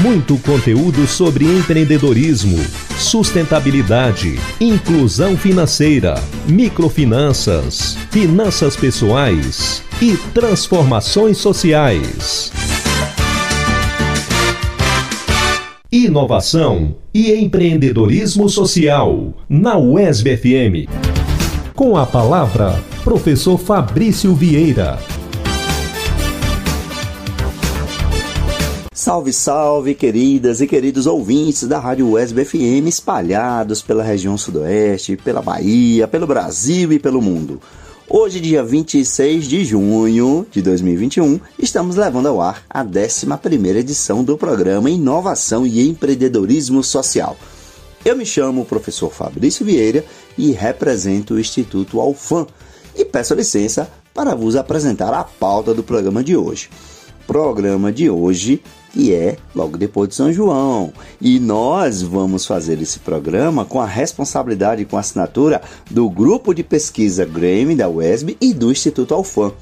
Muito conteúdo sobre empreendedorismo, sustentabilidade, inclusão financeira, microfinanças, finanças pessoais e transformações sociais. Inovação e empreendedorismo social na UESB FM. Com a palavra, professor Fabrício Vieira. Salve, salve, queridas e queridos ouvintes da Rádio USB FM espalhados pela região sudoeste, pela Bahia, pelo Brasil e pelo mundo. Hoje, dia 26 de junho de 2021, estamos levando ao ar a 11ª edição do programa Inovação e Empreendedorismo Social. Eu me chamo o professor Fabrício Vieira e represento o Instituto Alfam e peço licença para vos apresentar a pauta do programa de hoje. Programa de hoje que é logo depois de São João. E nós vamos fazer esse programa com a responsabilidade e com a assinatura do grupo de pesquisa Grêmio da UESB e do Instituto Alfam.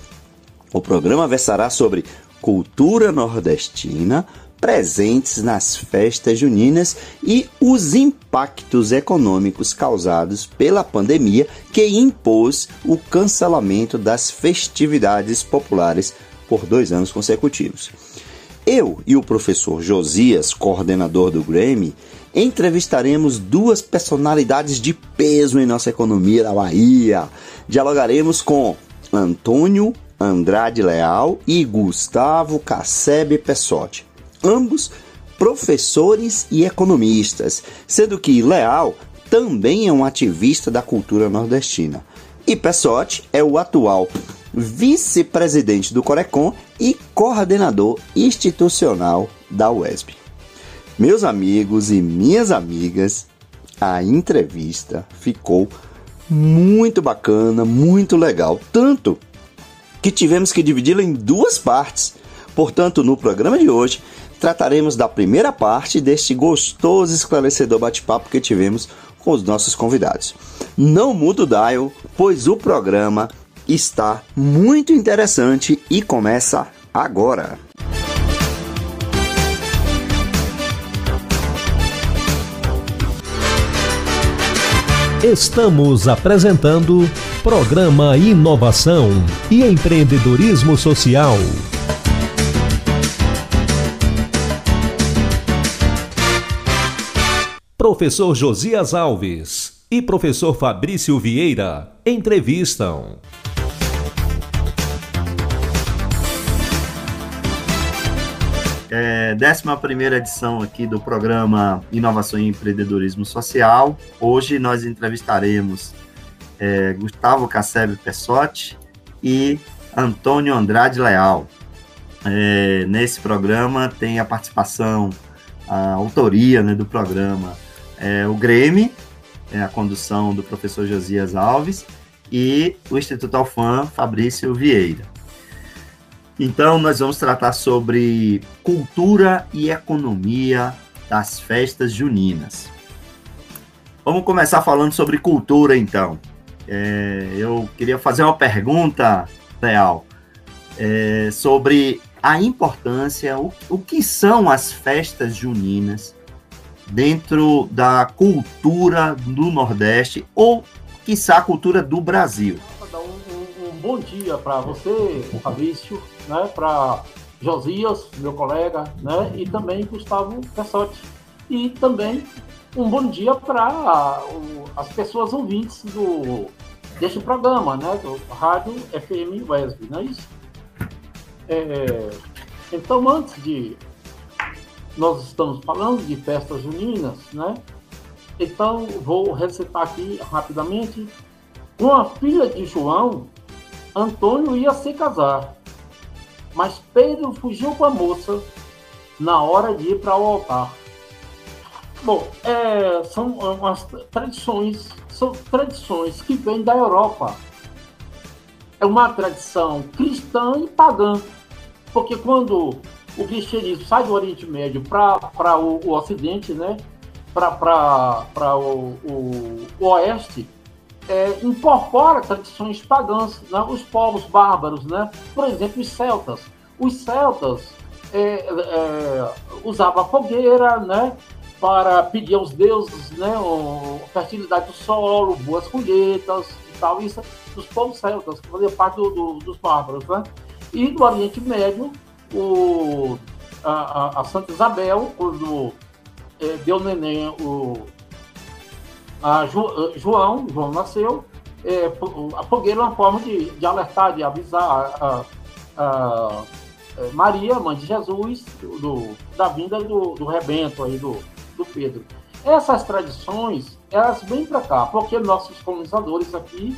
O programa versará sobre cultura nordestina, presentes nas festas juninas e os impactos econômicos causados pela pandemia que impôs o cancelamento das festividades populares por dois anos consecutivos. Eu e o professor Josias, coordenador do Grammy, entrevistaremos duas personalidades de peso em nossa economia da Bahia. Dialogaremos com Antônio Andrade Leal e Gustavo Cassebe Pessotti, ambos professores e economistas, sendo que Leal também é um ativista da cultura nordestina. E Pessotti é o atual vice-presidente do Corecon e coordenador institucional da UESP. Meus amigos e minhas amigas, a entrevista ficou muito bacana, muito legal, tanto que tivemos que dividi-la em duas partes. Portanto, no programa de hoje, trataremos da primeira parte deste gostoso esclarecedor bate-papo que tivemos com os nossos convidados. Não muda o dial, pois o programa está muito interessante e começa agora. Estamos apresentando Programa Inovação e Empreendedorismo Social. Professor Josias Alves e professor Fabrício Vieira entrevistam. É, 11 edição aqui do programa Inovação e Empreendedorismo Social. Hoje nós entrevistaremos é, Gustavo Cassebe Pessotti e Antônio Andrade Leal. É, nesse programa tem a participação, a autoria né, do programa, é, o Grêmio, é, a condução do professor Josias Alves, e o Instituto Alfam, Fabrício Vieira. Então, nós vamos tratar sobre cultura e economia das festas juninas. Vamos começar falando sobre cultura, então. É, eu queria fazer uma pergunta, Leal, é, sobre a importância, o, o que são as festas juninas dentro da cultura do Nordeste ou, quiçá, a cultura do Brasil. Um, um, um bom dia para você, Fabrício, né, para Josias, meu colega, né, e também Gustavo Pessotti. E também um bom dia para as pessoas ouvintes do, deste programa, né, do Rádio FM Wesb, não é isso? É, então, antes de. Nós estamos falando de festas juninas, né? Então, vou recitar aqui rapidamente. Com a filha de João, Antônio ia se casar mas Pedro fugiu com a moça na hora de ir para o altar. Bom, é, são umas tradições, são tradições que vêm da Europa. é uma tradição cristã e pagã. Porque quando o cristianismo sai do Oriente Médio para o, o Ocidente, né? para o, o, o Oeste, é, incorpora tradições pagãs, né? os povos bárbaros, né? por exemplo, os celtas. Os celtas é, é, usavam fogueira né? para pedir aos deuses né? O, fertilidade do solo, boas colheitas e tal. Isso dos povos celtas, que fazia parte do, do, dos bárbaros. Né? E do Oriente Médio, o, a, a, a Santa Isabel, quando é, deu neném o, a Ju, João, João nasceu, é, a fogueira é uma forma de, de alertar, de avisar a, a, a é, Maria, mãe de Jesus, do, da vinda do, do rebento aí do, do Pedro. Essas tradições, elas vêm para cá, porque nossos colonizadores aqui,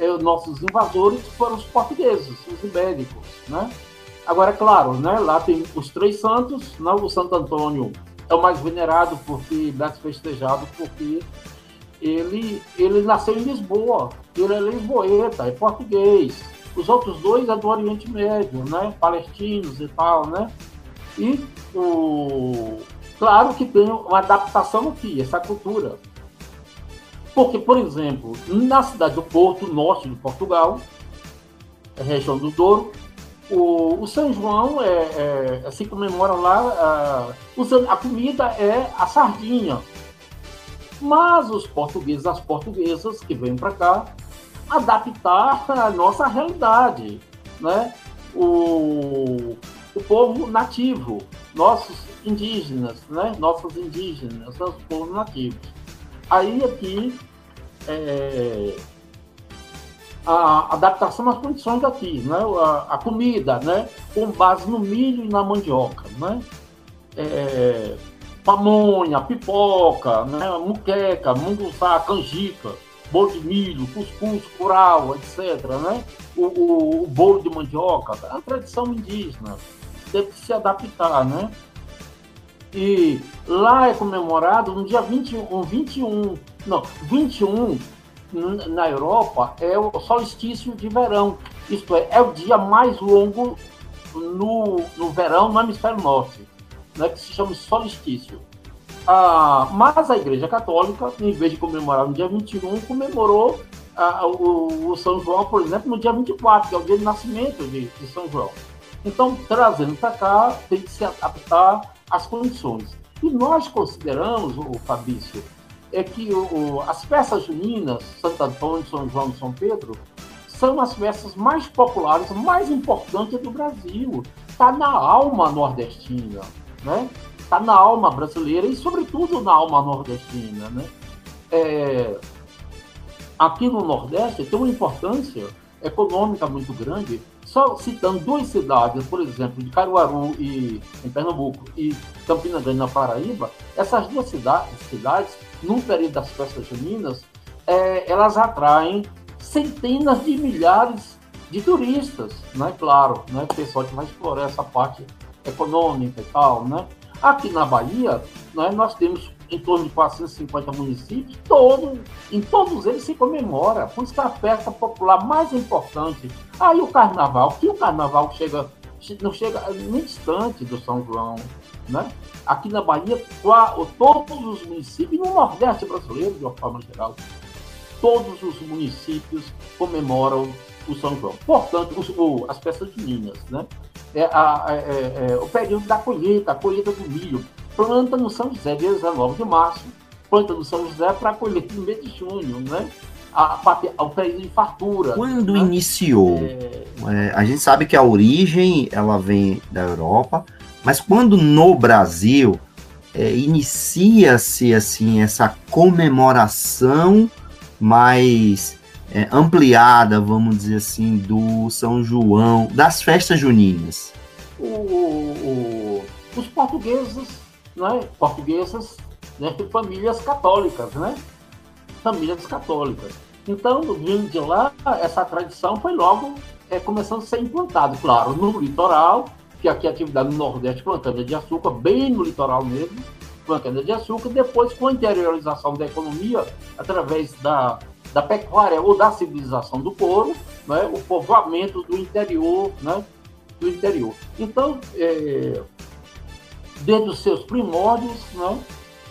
é, nossos invasores foram os portugueses, os ibéricos, né? Agora, é claro, né, lá tem os três santos, né, o Santo Antônio é o mais venerado porque mais festejado porque ele ele nasceu em Lisboa, ele é lisboeta, é português. Os outros dois é do Oriente Médio, né, palestinos e tal, né? E o claro que tem uma adaptação aqui, essa cultura. Porque, por exemplo, na cidade do Porto, norte de Portugal, região do Douro, o, o São João é, é, é se comemora lá, usando a comida é a sardinha. Mas os portugueses, as portuguesas que vêm para cá, adaptar a nossa realidade, né? O, o povo nativo, nossos indígenas, né? Nossos indígenas, nossos povos nativos. Aí aqui é, a adaptação às condições daqui, né? a, a comida, né? com base no milho e na mandioca. Né? É, pamonha, pipoca, né? muqueca, munguzá, canjica, bolo de milho, cuscuz, curau, etc. Né? O, o, o bolo de mandioca, é a tradição indígena, teve que se adaptar. Né? E lá é comemorado no dia 21, 21 não, 21 na Europa é o solstício de verão, isto é, é o dia mais longo no, no verão no hemisfério norte, né, que se chama solstício. Ah, mas a Igreja Católica, em vez de comemorar no dia 21, comemorou ah, o, o, São João, por exemplo, no dia 24, que é o dia de nascimento de, de São João. Então, trazendo para cá, tem que se adaptar às condições. E nós consideramos, o Fabrício, é que o, as festas juninas, Santo Antônio, São João e São Pedro, são as festas mais populares, mais importantes do Brasil. Está na alma nordestina, né? Está na alma brasileira e, sobretudo, na alma nordestina, né? É, aqui no Nordeste tem uma importância econômica muito grande. Só citando duas cidades, por exemplo, de Caruaru e em Pernambuco e Campina Grande na Paraíba, essas duas cidades, cidades no período das festas juninas, é, elas atraem centenas de milhares de turistas, né? Claro, né? Pessoal que vai explorar essa parte econômica e tal, né? Aqui na Bahia, né, nós temos em torno de 450 municípios, todo, em todos eles se comemora, por isso que é a festa popular mais importante. Aí o carnaval, que o carnaval chega, não chega nem distante do São João, né? Aqui na Bahia, todos os municípios, no Nordeste brasileiro, de uma forma geral, todos os municípios comemoram o São João. Portanto, o, as festas juninas, né? É, a, é, é, é, o período da colheita, a colheita do milho. Planta no São José, dia 19 de março, planta no São José para colher no mês de junho, né? A, a, o período de fartura. Quando né? iniciou? É... É, a gente sabe que a origem ela vem da Europa, mas quando no Brasil inicia-se assim essa comemoração mais é, ampliada, vamos dizer assim, do São João, das festas juninas? O, o, os portugueses, né, portuguesas, né, famílias católicas, né, famílias católicas. Então, vindo de lá, essa tradição foi logo é, começando a ser implantada, claro, no litoral, que aqui a atividade no Nordeste plantando de açúcar, bem no litoral mesmo, plantando de açúcar, depois com a interiorização da economia, através da, da pecuária ou da civilização do couro, né, o povoamento do interior, né, do interior. Então, é, desde os seus primórdios, né,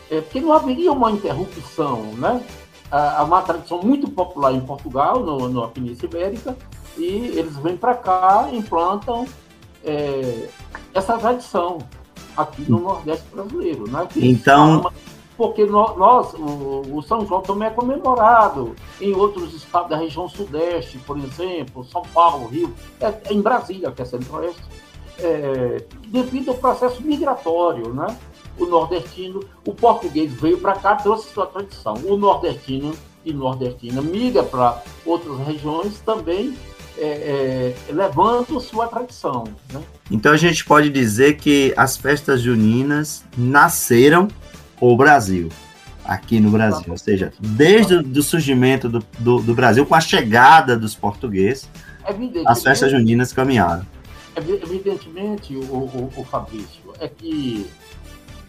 é, porque não haveria uma interrupção, né? Há uma tradição muito popular em Portugal, no, na Península Ibérica, e eles vêm para cá, implantam é, essa tradição aqui no Nordeste brasileiro, né? Que então, porque nós, o, São João também é comemorado em outros estados da região Sudeste, por exemplo, São Paulo, Rio, é, é em Brasília, que é Centro-Oeste, é, devido ao processo migratório, né? O nordestino, o português veio para cá, trouxe sua tradição. O nordestino e nordestina migra para outras regiões também é, é, levando sua tradição. Né? Então a gente pode dizer que as festas juninas nasceram o Brasil, aqui no Brasil. Ou seja, desde o surgimento do, do, do Brasil, com a chegada dos portugueses, as festas juninas caminharam. Evidentemente, o, o, o Fabrício, é que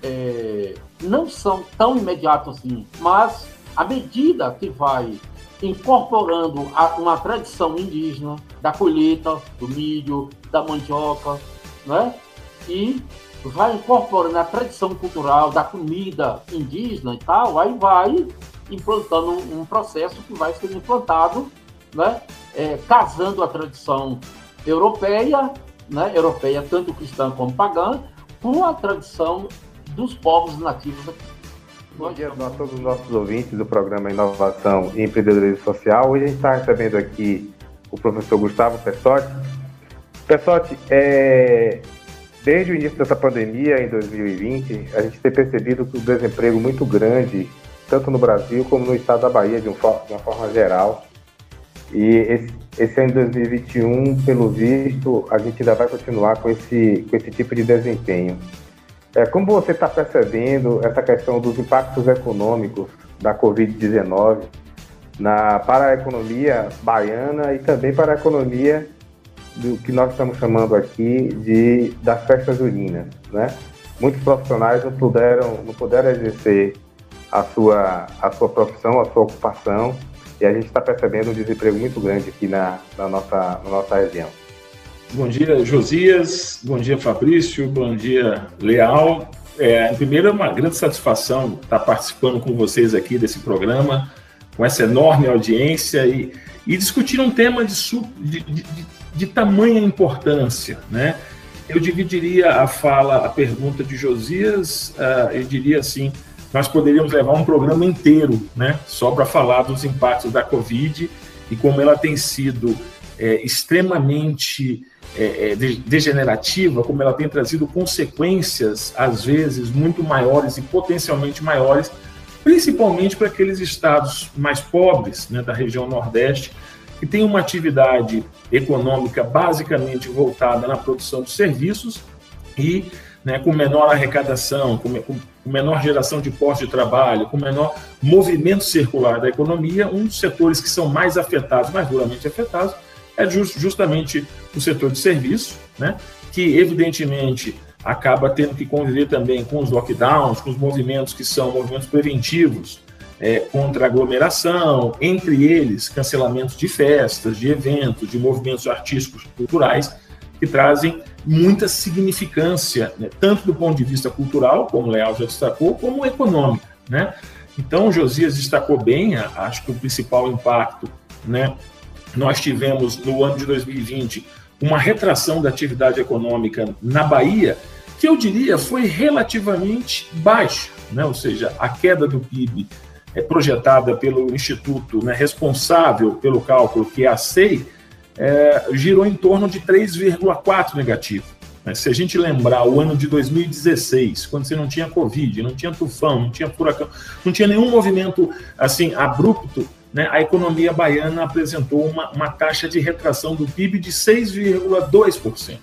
é, não são tão imediatos assim, mas à medida que vai incorporando a, uma tradição indígena da colheita, do milho, da mandioca, né? E vai incorporando a tradição cultural da comida indígena e tal, aí vai implantando um, processo que vai ser implantado, né? É, casando a tradição europeia, né? Europeia tanto cristã como pagã, com a tradição dos povos nativos aqui. Bom dia a todos os nossos ouvintes do programa Inovação e Empreendedorismo Social. Hoje a gente está recebendo aqui o professor Gustavo Pessotti. Pessotti, é, desde o início dessa pandemia, em 2020, a gente tem percebido que o desemprego muito grande, tanto no Brasil como no estado da Bahia, de, um, uma forma geral. E esse, esse ano de 2021, pelo visto, a gente ainda vai continuar com esse, com esse tipo de desempenho. É, como você está percebendo essa questão dos impactos econômicos da Covid-19 para a economia baiana e também para a economia do que nós estamos chamando aqui de das festas juninas, né? Muitos profissionais não puderam não puderam exercer a sua a sua profissão, a sua ocupação e a gente está percebendo um desemprego muito grande aqui na, na nossa na nossa região. Bom dia, Josias. Bom dia, Fabrício. Bom dia, Leal. É, primeiro, é uma grande satisfação estar participando com vocês aqui desse programa, com essa enorme audiência e, e discutir um tema de, de, de, de tamanha importância, né? Eu dividiria a fala, a pergunta de Josias, uh, eu diria assim, nós poderíamos levar um programa inteiro, né, só para falar dos impactos da Covid e como ela tem sido é, extremamente é, é degenerativa, como ela tem trazido consequências, às vezes, muito maiores e potencialmente maiores, principalmente para aqueles estados mais pobres né, da região Nordeste, que têm uma atividade econômica basicamente voltada na produção de serviços e né, com menor arrecadação, com, com, menor geração de postos de trabalho, com menor movimento circular da economia, um dos setores que são mais afetados, mais duramente afetados, é just, justamente o setor de serviço, né, que evidentemente acaba tendo que conviver também com os lockdowns, com os movimentos que são movimentos preventivos é, contra aglomeração, entre eles cancelamentos de festas, de eventos, de movimentos artísticos, culturais, que trazem muita significância, né, tanto do ponto de vista cultural, como o Leal já destacou, como econômico. Né? Então, Josias destacou bem, acho que o principal impacto né, nós tivemos no ano de 2020 uma retração da atividade econômica na Bahia, que eu diria foi relativamente baixa, né? ou seja, a queda do PIB é projetada pelo Instituto né, responsável pelo cálculo, que é a SEI, é, girou em torno de 3,4 negativo. Né? Se a gente lembrar o ano de 2016, quando você não tinha Covid, não tinha tufão, não tinha furacão, não tinha nenhum movimento assim abrupto né, a economia baiana apresentou uma, uma taxa de retração do PIB de 6,2%.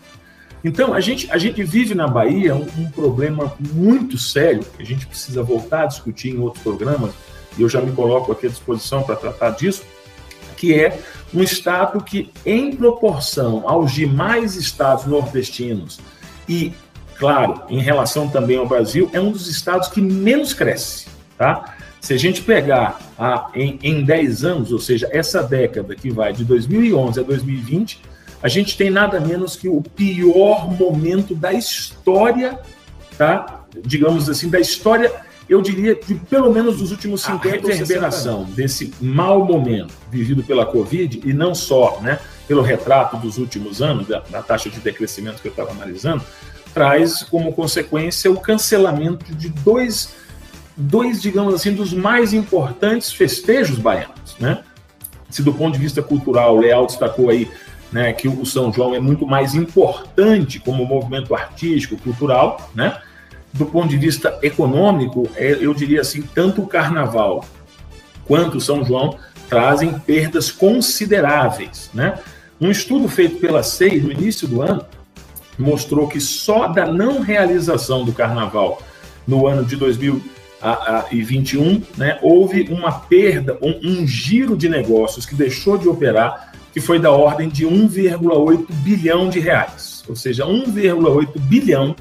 Então, a gente, a gente vive na Bahia um, um, problema muito sério, que a gente precisa voltar a discutir em outros programas, e eu já me coloco aqui à disposição para tratar disso, que é um estado que, em proporção aos demais estados nordestinos, e, claro, em relação também ao Brasil, é um dos estados que menos cresce. Tá? Se a gente pegar a, em, em 10 anos, ou seja, essa década que vai de 2011 a 2020, a gente tem nada menos que o pior momento da história, tá? digamos assim, da história, eu diria, de pelo menos dos últimos 50 anos. A reverberação desse mau momento vivido pela Covid, e não só né, pelo retrato dos últimos anos, da, da taxa de decrescimento que eu estava analisando, traz como consequência o cancelamento de dois, dois, digamos assim, dos mais importantes festejos baianos, né? Se do ponto de vista cultural, o Leal destacou aí né, que o São João é muito mais importante como movimento artístico, cultural, né? Do ponto de vista econômico, é, eu diria assim, tanto o Carnaval quanto o São João trazem perdas consideráveis, né? Um estudo feito pela SEI no início do ano mostrou que só da não realização do Carnaval no ano de 2021, né, houve uma perda, um, um giro de negócios que deixou de operar que foi da ordem de 1,8 bilhão de reais. Ou seja, 1,8 bilhão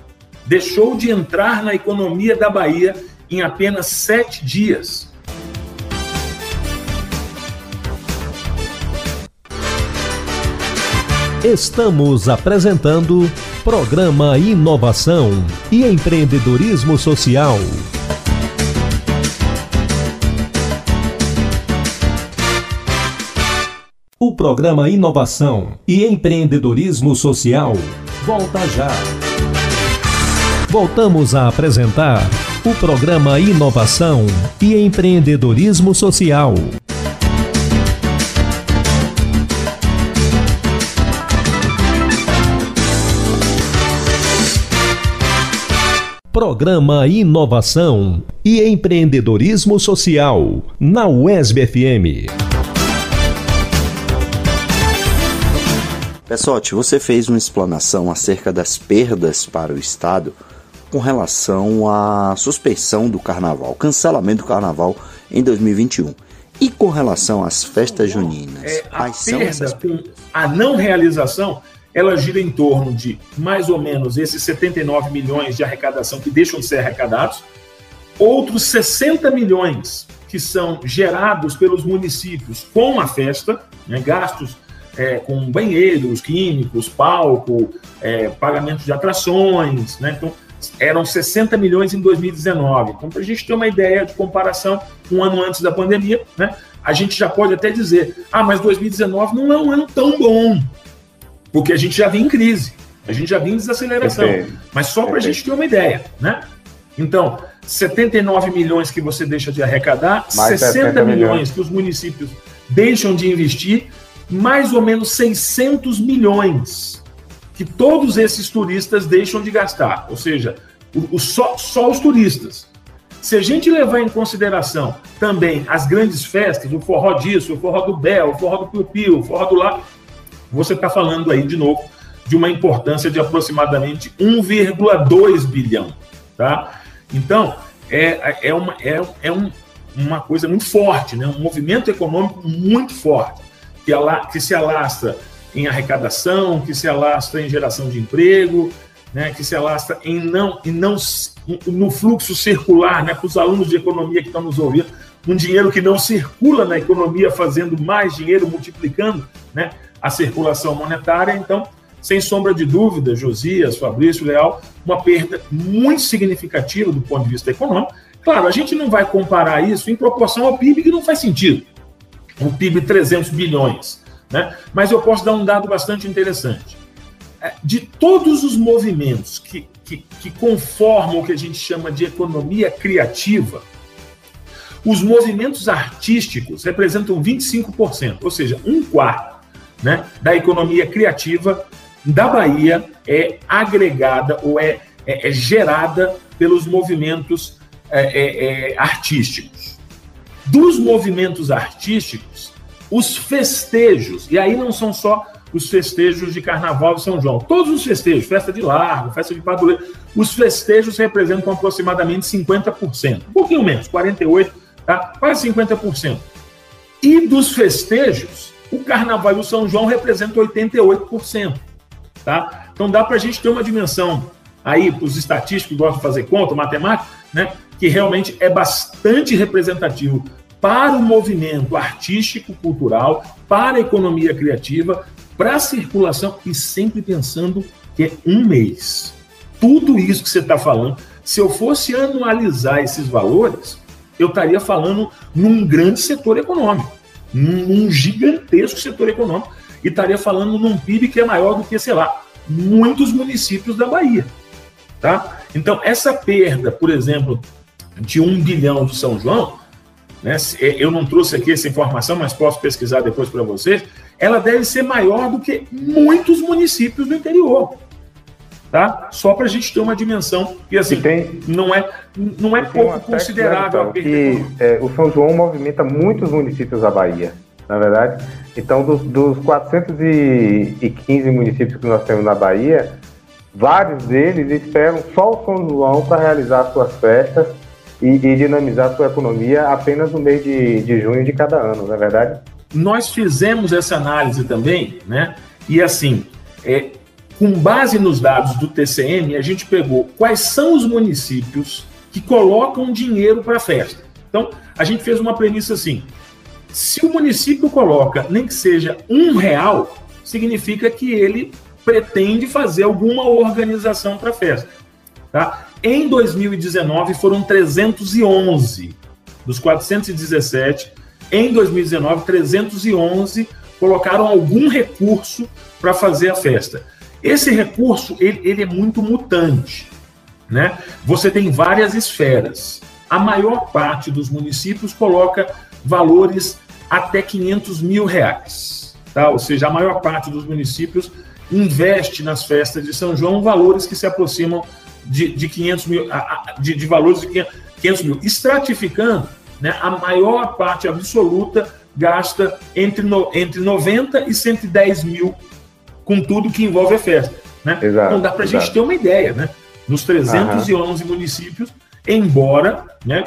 deixou de entrar na economia da Bahia em apenas sete dias. Estamos apresentando Programa Inovação e Empreendedorismo Social. O programa Inovação e Empreendedorismo Social volta já. Voltamos a apresentar o programa Inovação e Empreendedorismo Social. Programa Inovação e Empreendedorismo Social na UESB FM. Pessote, você fez uma explanação acerca das perdas para o Estado com relação à suspensão do carnaval, cancelamento do carnaval em 2021. E com relação às festas juninas, é, a quais são essas perdas? A não realização, ela gira em torno de mais ou menos esses 79 milhões de arrecadação que deixam de ser arrecadados, outros 60 milhões que são gerados pelos municípios com a festa, né, gastos é, com banheiros químicos, palco, é, pagamento de atrações, né? Então, eram 60 milhões em 2019. Então, para a gente ter uma ideia de comparação, um ano antes da pandemia, né? A gente já pode até dizer, ah, mas 2019 não é um ano tão bom, porque a gente já vinha em crise, a gente já vinha em desaceleração. Mas só para a gente ter uma ideia, né? Então, 79 milhões que você deixa de arrecadar, Mais 60 milhões, milhões que os municípios deixam de investir, mais ou menos 600 milhões que todos esses turistas deixam de gastar, ou seja, o, o só, só os turistas. Se a gente levar em consideração também as grandes festas, o forró disso, o forró do Bel, o forró do Piu Piu, o forró do Lá, você está falando aí de novo de uma importância de aproximadamente 1,2 bilhão, tá? Então, é, é, uma, é, é um, uma coisa muito forte, né? um movimento econômico muito forte que, que se alastra em arrecadação, que se alastra em geração de emprego, né, que se alastra em não, em não no fluxo circular, né, para os alunos de economia que estão nos ouvindo, um dinheiro que não circula na economia, fazendo mais dinheiro, multiplicando né, a circulação monetária. Então, sem sombra de dúvida, Josias, Fabrício, Leal, uma perda muito significativa do ponto de vista econômico. Claro, a gente não vai comparar isso em proporção ao PIB, que não faz sentido um PIB 300 bilhões. Né? Mas eu posso dar um dado bastante interessante. É, de todos os movimentos que, que, que conformam o que a gente chama de economia criativa, os movimentos artísticos representam 25%, ou seja, um quarto né, da economia criativa da Bahia é agregada ou é, é, é gerada pelos movimentos é, é, é artísticos dos movimentos artísticos, os festejos, e aí não são só os festejos de Carnaval de São João, todos os festejos, festa de largo, festa de padroeiro, os festejos representam aproximadamente 50%, um pouquinho menos, 48%, tá? quase 50%. E dos festejos, o Carnaval e o São João representam 88%. Tá? Então dá para a gente ter uma dimensão aí, para os estatísticos que gostam de fazer conta, matemática, né? Que realmente é bastante representativo para o movimento artístico, cultural, para a economia criativa, para a circulação e sempre pensando que é um mês. Tudo isso que você está falando, se eu fosse anualizar esses valores, eu estaria falando num grande setor econômico, num gigantesco setor econômico, e estaria falando num PIB que é maior do que, sei lá, muitos municípios da Bahia. Tá? Então, essa perda, por exemplo, de um bilhão do São João, né, eu não trouxe aqui essa informação, mas posso pesquisar depois para vocês, ela deve ser maior do que muitos municípios do interior. Tá? Só para a gente ter uma dimensão, e assim, e tem, não é, não é pouco considerável. Então, que é, o São João movimenta muitos municípios da Bahia, na verdade. Então, dos, dos 415 municípios que nós temos na Bahia, vários deles esperam só o São João para realizar suas festas e, e, dinamizar sua economia apenas no mês de, de junho de cada ano, não é verdade? Nós fizemos essa análise também, né? E assim, é, com base nos dados do TCM, a gente pegou quais são os municípios que colocam dinheiro para a festa. Então, a gente fez uma premissa assim: se o município coloca nem que seja um real, significa que ele pretende fazer alguma organização para a festa. Tá? Em 2019 foram 311 dos 417. Em 2019, 311 colocaram algum recurso para fazer a festa. Esse recurso ele, ele é muito mutante. Né? Você tem várias esferas. A maior parte dos municípios coloca valores até 500 mil reais. Tá? Ou seja, a maior parte dos municípios investe nas festas de São João valores que se aproximam de, de 500 mil, de, de valores de 500 mil. Estratificando, né, a maior parte absoluta gasta entre, no, entre 90 e 110 mil com tudo que envolve a festa. Né? Exato, então dá para a gente ter uma ideia, né? Nos 311 uhum. municípios, embora né,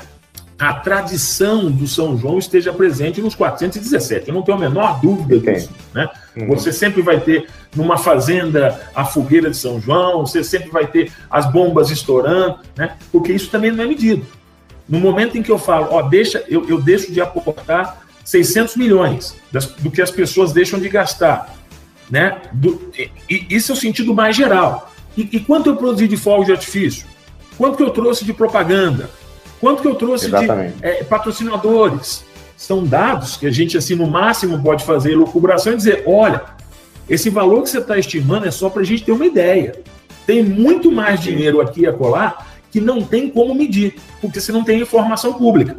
a tradição do São João esteja presente nos 417. Eu não tenho a menor dúvida disso. Né? Uhum. Você sempre vai ter numa fazenda a fogueira de São João, você sempre vai ter as bombas estourando, né? porque isso também não é medido. No momento em que eu falo, ó, deixa, eu, eu deixo de aportar 600 milhões das, do que as pessoas deixam de gastar né? Do, e, isso é o sentido mais geral. E, e, quanto eu produzi de fogo de artifício? Quanto que eu trouxe de propaganda? Quanto que eu trouxe Exatamente. de é, patrocinadores? São dados que a gente, assim, no máximo pode fazer lucubração e dizer: olha, esse valor que você está estimando é só para a gente ter uma ideia. Tem muito mais dinheiro aqui a colar que não tem como medir, porque você não tem informação pública.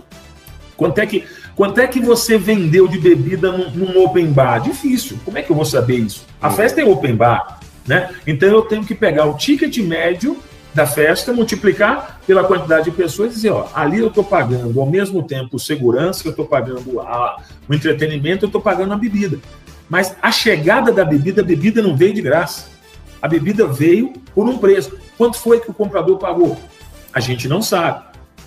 Quanto é que Quanto é que você vendeu de bebida num, num open bar? Difícil. Como é que eu vou saber isso? A festa é open bar, né? Então eu tenho que pegar o ticket médio da festa, multiplicar pela quantidade de pessoas e dizer, ó, ali eu estou pagando ao mesmo tempo segurança, eu estou pagando a, o entretenimento, eu estou pagando a bebida. Mas a chegada da bebida, a bebida não veio de graça. A bebida veio por um preço. Quanto foi que o comprador pagou? A gente não sabe.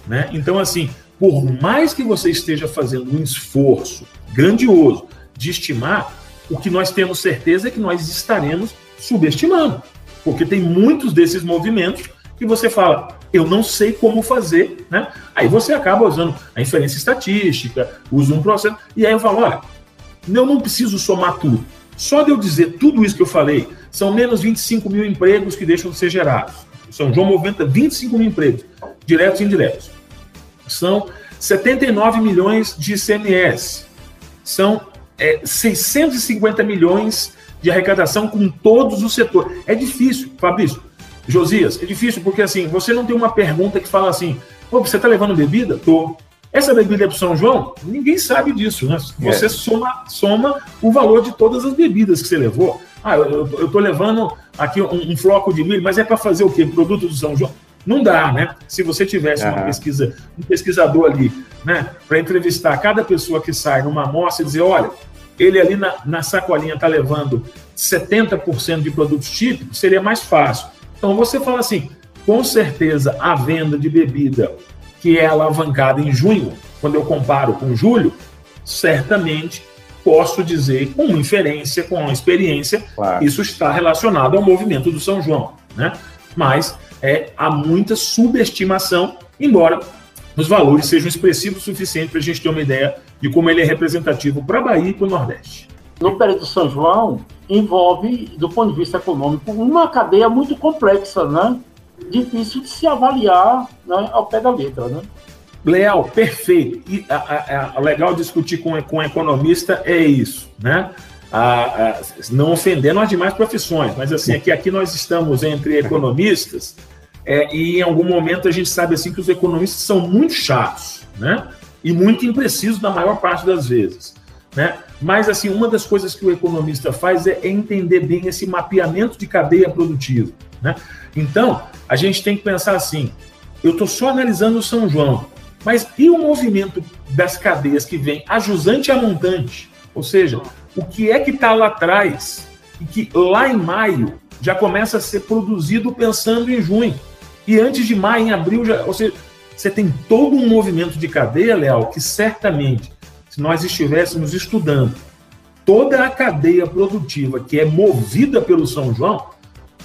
Né? Então, assim, por mais que você esteja fazendo um esforço grandioso de estimar, o que nós temos certeza é que nós estaremos subestimando. Porque tem muitos desses movimentos que você fala, eu não sei como fazer, né? Aí você acaba usando a inferência estatística, usa um processo, e aí eu falo, olha, eu não preciso somar tudo. Só de eu dizer tudo isso que eu falei, são menos 25 mil empregos que deixam de ser gerados. São João movimenta 25 mil empregos, diretos e indiretos são 79 milhões de ICMS, são é, 650 milhões de arrecadação com todos os setores. É difícil, Fabrício, Josias, é difícil porque assim, você não tem uma pergunta que fala assim, Pô, você está levando bebida? Tô. Essa bebida é para São João? Ninguém sabe disso, né? Você é. soma, soma o valor de todas as bebidas que você levou. Ah, eu estou levando aqui um, um, floco de milho, mas é para fazer o quê? Produto do São João? Não dá, né? Se você tivesse uhum. uma pesquisa, um pesquisador ali, né, para entrevistar cada pessoa que sai numa amostra e dizer, olha, ele ali na, na sacolinha está levando 70% de produtos típicos, seria mais fácil. Então você fala assim, com certeza a venda de bebida que é alavancada em junho, quando eu comparo com julho, certamente posso dizer com inferência, com experiência, claro. isso está relacionado ao movimento do São João, né? Mas é, há muita subestimação, embora os valores sejam expressivos o suficiente para a gente ter uma ideia de como ele é representativo para a Bahia e para o Nordeste. No período São João, envolve, do ponto de vista econômico, uma cadeia muito complexa, né? Difícil de se avaliar né, ao pé da letra, né? Leal, perfeito. E a, a, a legal discutir com, com um economista é isso, né? A, não ofendendo as demais profissões, mas assim, aqui, aqui nós estamos entre economistas é, e em algum momento a gente sabe assim que os economistas são muito chatos, né? E muito imprecisos na maior parte das vezes, né? Mas assim, uma das coisas que o economista faz é entender bem esse mapeamento de cadeia produtiva, né? Então, a gente tem que pensar assim, eu estou só analisando o São João, mas e o movimento das cadeias que vem a jusante e a montante? Ou seja, o que é que está lá atrás e que lá em maio já começa a ser produzido pensando em junho? E antes de maio, em abril, já, ou seja, você tem todo um movimento de cadeia, Leal, que certamente, se nós estivéssemos estudando toda a cadeia produtiva que é movida pelo São João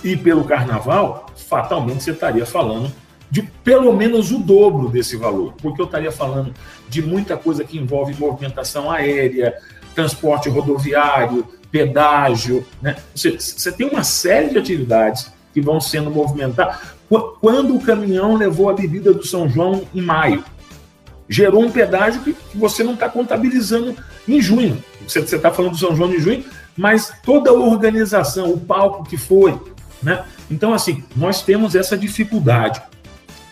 e pelo Carnaval, fatalmente você estaria falando de pelo menos o dobro desse valor, porque eu estaria falando de muita coisa que envolve movimentação aérea, transporte rodoviário, pedágio, né? Você, você tem uma série de atividades que vão sendo movimentadas. Quando o caminhão levou a bebida do São João em maio, gerou um pedágio que você não está contabilizando em junho. Você está falando do São João em junho, mas toda a organização, o palco que foi, né? Então, assim, nós temos essa dificuldade.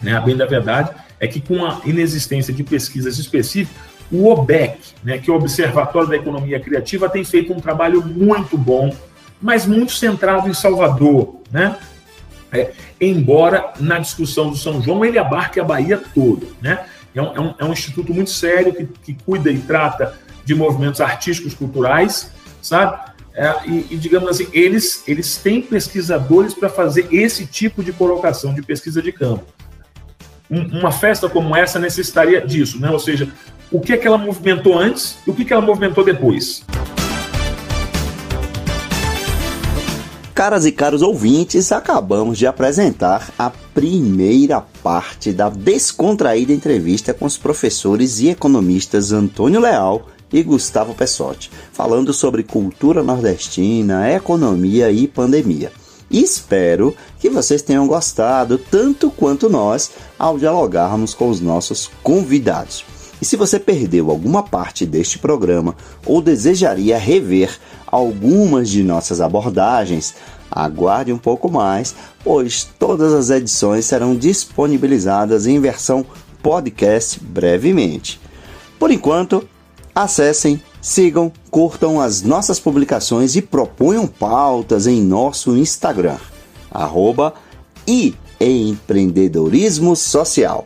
Né? A bem da verdade é que com a inexistência de pesquisas específicas, o OBEC, né, que é o Observatório da Economia Criativa, tem feito um trabalho muito bom, mas muito centrado em Salvador, né? É, embora na discussão do São João ele abarque a Bahia toda, né? É um, é um, é um instituto muito sério que, que, cuida e trata de movimentos artísticos, culturais, sabe? É, e, e, digamos assim, eles, eles têm pesquisadores para fazer esse tipo de colocação de pesquisa de campo uma festa como essa necessitaria disso, né? Ou seja, o que é que ela movimentou antes e o que, é que ela movimentou depois. Caras e caros ouvintes, acabamos de apresentar a primeira parte da descontraída entrevista com os professores e economistas Antônio Leal e Gustavo Pessotti, falando sobre cultura nordestina, economia e pandemia. Espero que vocês tenham gostado tanto quanto nós ao dialogarmos com os nossos convidados. E se você perdeu alguma parte deste programa ou desejaria rever algumas de nossas abordagens, aguarde um pouco mais, pois todas as edições serão disponibilizadas em versão podcast brevemente. Por enquanto, acessem Sigam, curtam as nossas publicações e proponham pautas em nosso Instagram, arroba e empreendedorismo social.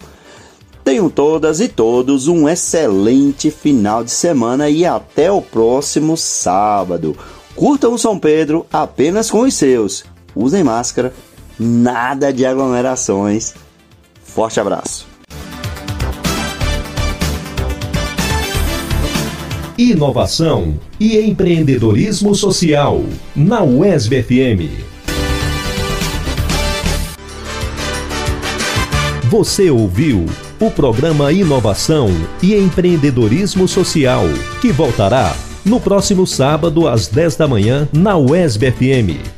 Tenham todas e todos um excelente final de semana e até o próximo sábado. Curtam o São Pedro apenas com os seus. Usem máscara, nada de aglomerações. Forte abraço. inovação e empreendedorismo social na UESB FM. Você ouviu o programa Inovação e Empreendedorismo Social, que voltará no próximo sábado às 10 da manhã na UESB FM.